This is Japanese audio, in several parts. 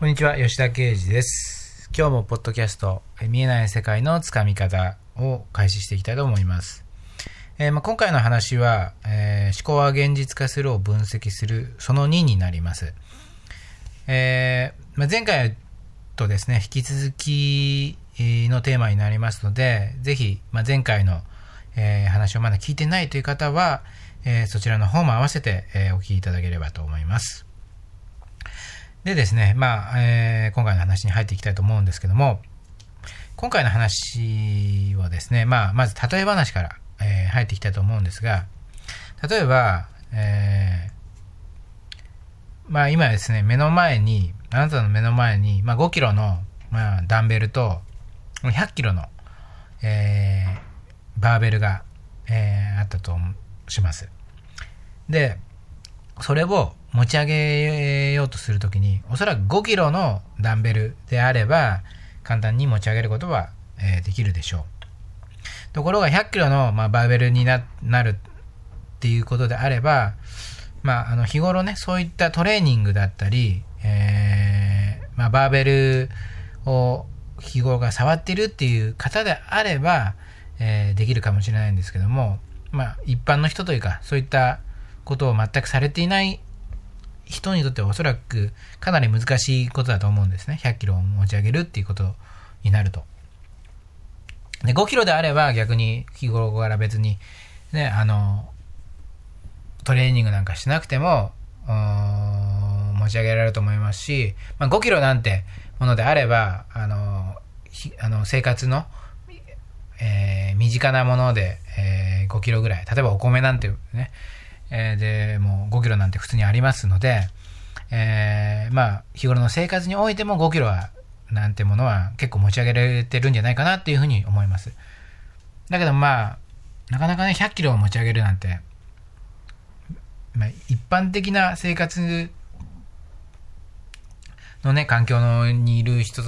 こんにちは、吉田啓二です。今日もポッドキャスト、見えない世界のつかみ方を開始していきたいと思います。えーまあ、今回の話は、えー思考は現実化するを分析するその2になります。えーまあ、前回とですね、引き続きのテーマになりますので、ぜひ、まあ、前回の、えー話をまだ聞いてないという方は、えーそちらの方も合わせて、えーお聞きいただければと思います。でですね、まあ、えー今回の話に入っていきたいと思うんですけども、今回の話はですね、まあ、まず例え話から、えー入っていきたいと思うんですが、例えば、えーまあ今ですね、目の前に、あなたの目の前に、まあ5キロの、まあ、ダンベルと、100キロの、えーバーベルが、えーあったとします。で、それを持ち上げようとするときに、おそらく5キロのダンベルであれば、簡単に持ち上げることは、えーできるでしょう。ところが100キロの、まあ、バーベルになるっていうことであれば、まあ、あの日頃ね、そういったトレーニングだったり、えーまあ、バーベルを日頃から触ってるっていう方であれば、えーできるかもしれないんですけども、まあ、一般の人というか、そういったことを全くされていない人にとってはおそらくかなり難しいことだと思うんですね。100キロを持ち上げるっていうことになると。で、5キロであれば逆に日頃から別にね、あの、トレーニングなんかしなくても、持ち上げられると思いますし、まあ、5キロなんてものであれば、あの、ひあの生活の、えー身近なもので、えー5キロぐらい、例えばお米なんてね、えーで、もう5キロなんて普通にありますので、えーまあ、日頃の生活においても5キロは、なんてものは結構持ち上げられてるんじゃないかなっていうふうに思います。だけどまあ、なかなかね、100キロを持ち上げるなんて、まあ、一般的な生活のね、環境のにいる人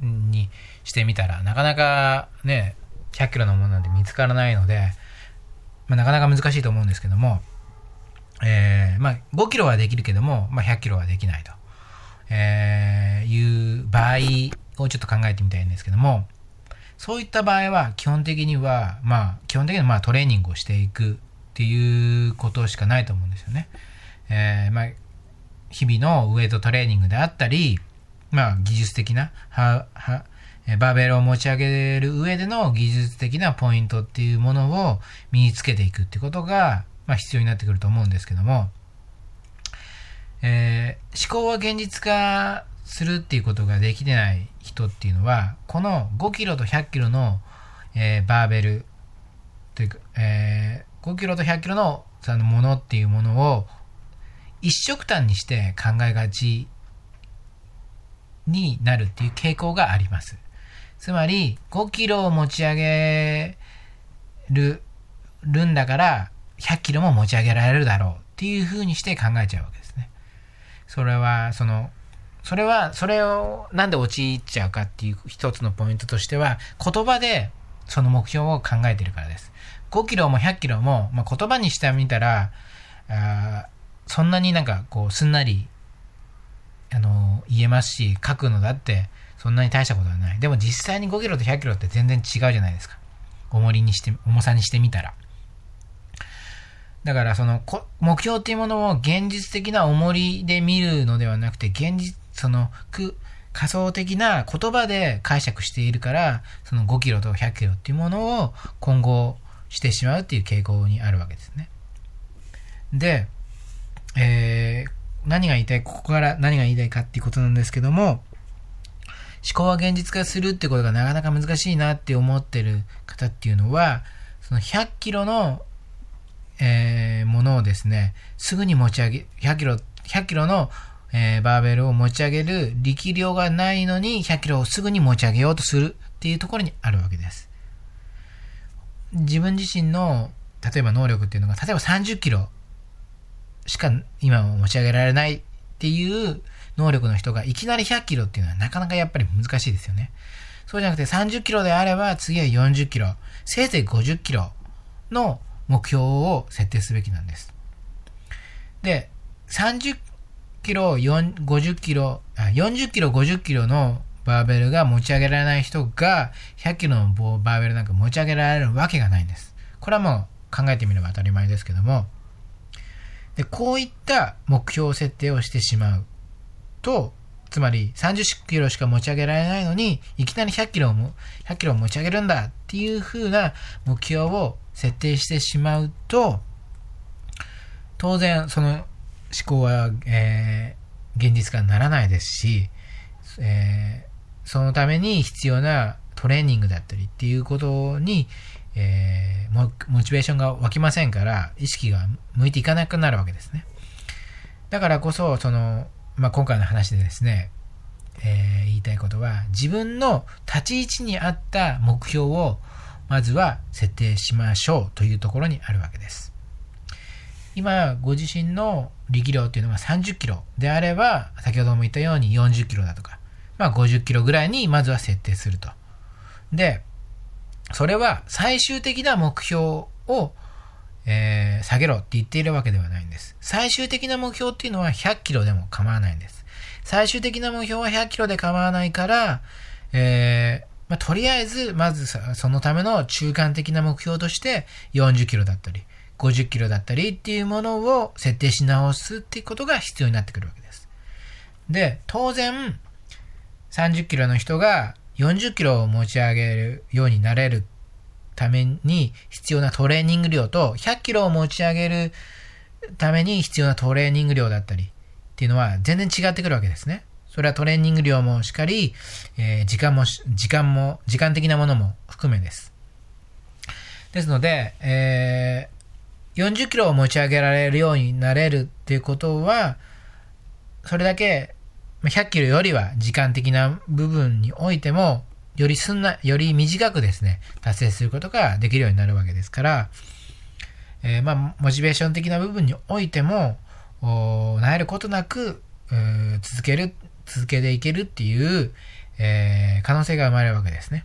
にしてみたら、なかなかね、100キロのものなんて見つからないので、まあ、なかなか難しいと思うんですけども、えーまあ、5キロはできるけども、まあ、100キロはできないと、えーいう場合をちょっと考えてみたいんですけども、そういった場合は基本的には、まあ、基本的にはまあトレーニングをしていくっていうことしかないと思うんですよね。えーまあ、日々のウエイトトレーニングであったり、まあ、技術的な、は、は、バーベルを持ち上げる上での技術的なポイントっていうものを身につけていくってことが、まあ、必要になってくると思うんですけども、えー思考は現実化するっていうことができてない人っていうのは、この5キロと100キロの、えーバーベルというか、えー5キロと100キロのそのものっていうものを一色単にして考えがちになるっていう傾向があります。つまり、5キロを持ち上げる、るんだから、100キロも持ち上げられるだろうっていう風にして考えちゃうわけですね。それは、その、それは、それをなんで陥っちゃうかっていう一つのポイントとしては、言葉でその目標を考えてるからです。5キロも100キロも、まあ、言葉にしてみたら、あそんなになんかこう、すんなり、あの言えますし、書くのだって、そんなに大したことはない。でも実際に5キロと100キロって全然違うじゃないですか。重りにして、重さにしてみたら。だからそのこ目標っていうものを現実的な重りで見るのではなくて、現実、そのく仮想的な言葉で解釈しているから、その5キロと100キロっていうものを今後してしまうっていう傾向にあるわけですね。で、えー何が言いたい、ここから何が言いたいかっていうことなんですけども、思考は現実化するってことがなかなか難しいなって思ってる方っていうのは、その100キロの、えーものをですね、すぐに持ち上げ、100キロ、100キロの、えーバーベルを持ち上げる力量がないのに100キロをすぐに持ち上げようとするっていうところにあるわけです。自分自身の、例えば能力っていうのが、例えば30キロしか今は持ち上げられないっていう能力の人がいきなり100キロっていうのはなかなかやっぱり難しいですよね。そうじゃなくて30キロであれば次は40キロ、せいぜい50キロの目標を設定すべきなんです。で、30キロ、50キロ、40キロ、50キロのバーベルが持ち上げられない人が100キロのバーベルなんか持ち上げられるわけがないんです。これはもう考えてみれば当たり前ですけども、で、こういった目標設定をしてしまうと、つまり30キロしか持ち上げられないのに、いきなり100キロも、100キロ持ち上げるんだっていう風な目標を設定してしまうと、当然その思考は、えー、現実化にならないですし、えー、そのために必要なトレーニングだったりっていうことに、えー、モチベーションが湧きませんから、意識が向いていかなくなるわけですね。だからこそ、その、まあ、今回の話でですね、えー、言いたいことは、自分の立ち位置に合った目標を、まずは設定しましょうというところにあるわけです。今、ご自身の力量っていうのが30キロであれば、先ほども言ったように40キロだとか、まあ50キロぐらいにまずは設定すると。で、それは最終的な目標を、えー、下げろって言っているわけではないんです。最終的な目標っていうのは100キロでも構わないんです。最終的な目標は100キロで構わないから、えー、まあ、とりあえず、まずそのための中間的な目標として40キロだったり、50キロだったりっていうものを設定し直すっていうことが必要になってくるわけです。で、当然、30キロの人が40キロを持ち上げるようになれるために必要なトレーニング量と100キロを持ち上げるために必要なトレーニング量だったりっていうのは全然違ってくるわけですね。それはトレーニング量もしっかり、えー、時間も、時間も、時間的なものも含めです。ですので、えー、40キロを持ち上げられるようになれるっていうことは、それだけ100キロよりは時間的な部分においても、よりすんな、より短くですね、達成することができるようになるわけですから、えー、まあ、モチベーション的な部分においても、なえることなく、続ける、続けていけるっていう、えー、可能性が生まれるわけですね。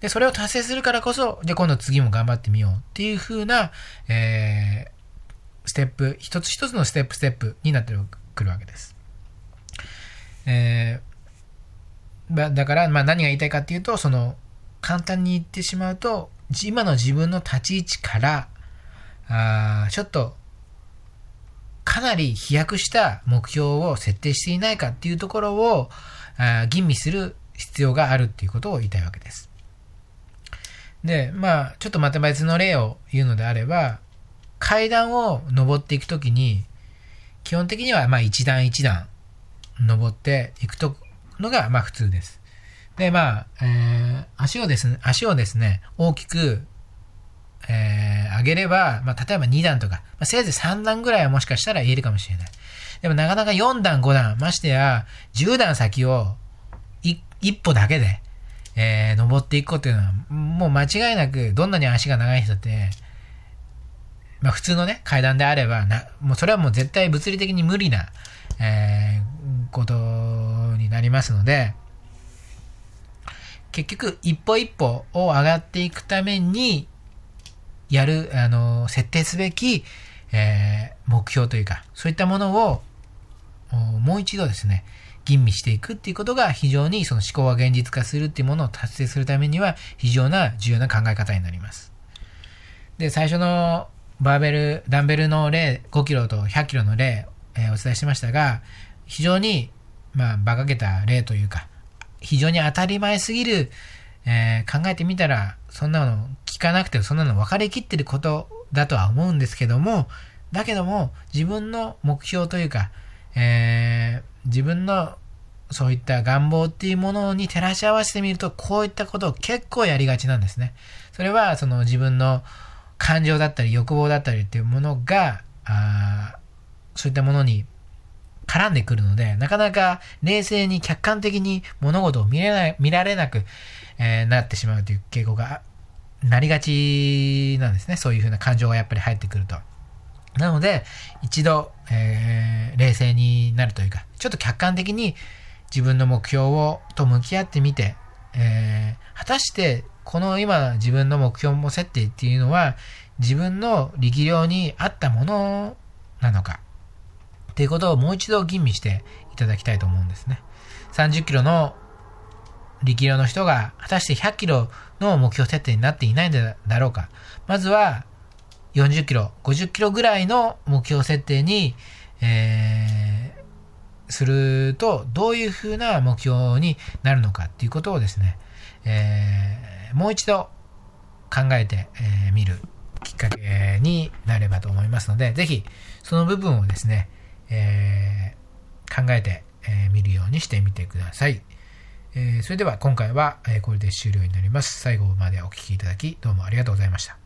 で、それを達成するからこそ、じゃあ今度次も頑張ってみようっていう風な、えー、ステップ、一つ一つのステップステップになってくるわけです。えー、だから、まあ、何が言いたいかっていうと、その、簡単に言ってしまうと、今の自分の立ち位置から、あちょっと、かなり飛躍した目標を設定していないかっていうところを、吟味する必要があるっていうことを言いたいわけです。で、まあ、ちょっとまた別の例を言うのであれば、階段を登っていくときに、基本的にはまあ一段一段登っていくとのが、まあ普通です。で、まあ、えー、足をですね、足をですね、大きく、えー、上げれば、まあ、例えば2段とか、まあ、せいぜい3段ぐらいはもしかしたら言えるかもしれない。でもなかなか4段、5段、ましてや10段先を一歩だけで、えー、登っていくこというのは、もう間違いなく、どんなに足が長い人って、まあ普通のね、階段であれば、な、もうそれはもう絶対物理的に無理な、えー、ことになりますので、結局、一歩一歩を上がっていくために、やる、あの、設定すべき、えー、目標というか、そういったものを、もう一度ですね、吟味していくっていうことが非常にその思考が現実化するっていうものを達成するためには非常な重要な考え方になります。で、最初のバーベル、ダンベルの例、5キロと100キロの例えー、お伝えしましたが、非常に、まあ、馬鹿げた例というか、非常に当たり前すぎる、えー、考えてみたら、そんなの聞かなくてそんなの分かりきってることだとは思うんですけども、だけども、自分の目標というか、えー、自分のそういった願望っていうものに照らし合わせてみると、こういったことを結構やりがちなんですね。それは、その自分の感情だったり欲望だったりっていうものが、あそういったものに絡んでくるので、なかなか冷静に客観的に物事を見れない見られなく、えー、なってしまうという傾向がなりがちなんですね。そういうふうな感情がやっぱり入ってくると。なので、一度、えー、冷静になるというか、ちょっと客観的に自分の目標をと向き合ってみて、えー、果たしてこの今自分の目標も設定っていうのは自分の力量に合ったものなのかっていうことをもう一度吟味していただきたいと思うんですね。30キロの力量の人が果たして100キロの目標設定になっていないんだろうか。まずは40キロ、50キロぐらいの目標設定に、えー、するとどういうふうな目標になるのかっていうことをですね、えー、もう一度考えてみ、えー、るきっかけになればと思いますので、ぜひその部分をですね、えー、考えてみ、えー、るようにしてみてください。えー、それでは今回は、えこれで終了になります。最後までお聴きいただきどうもありがとうございました。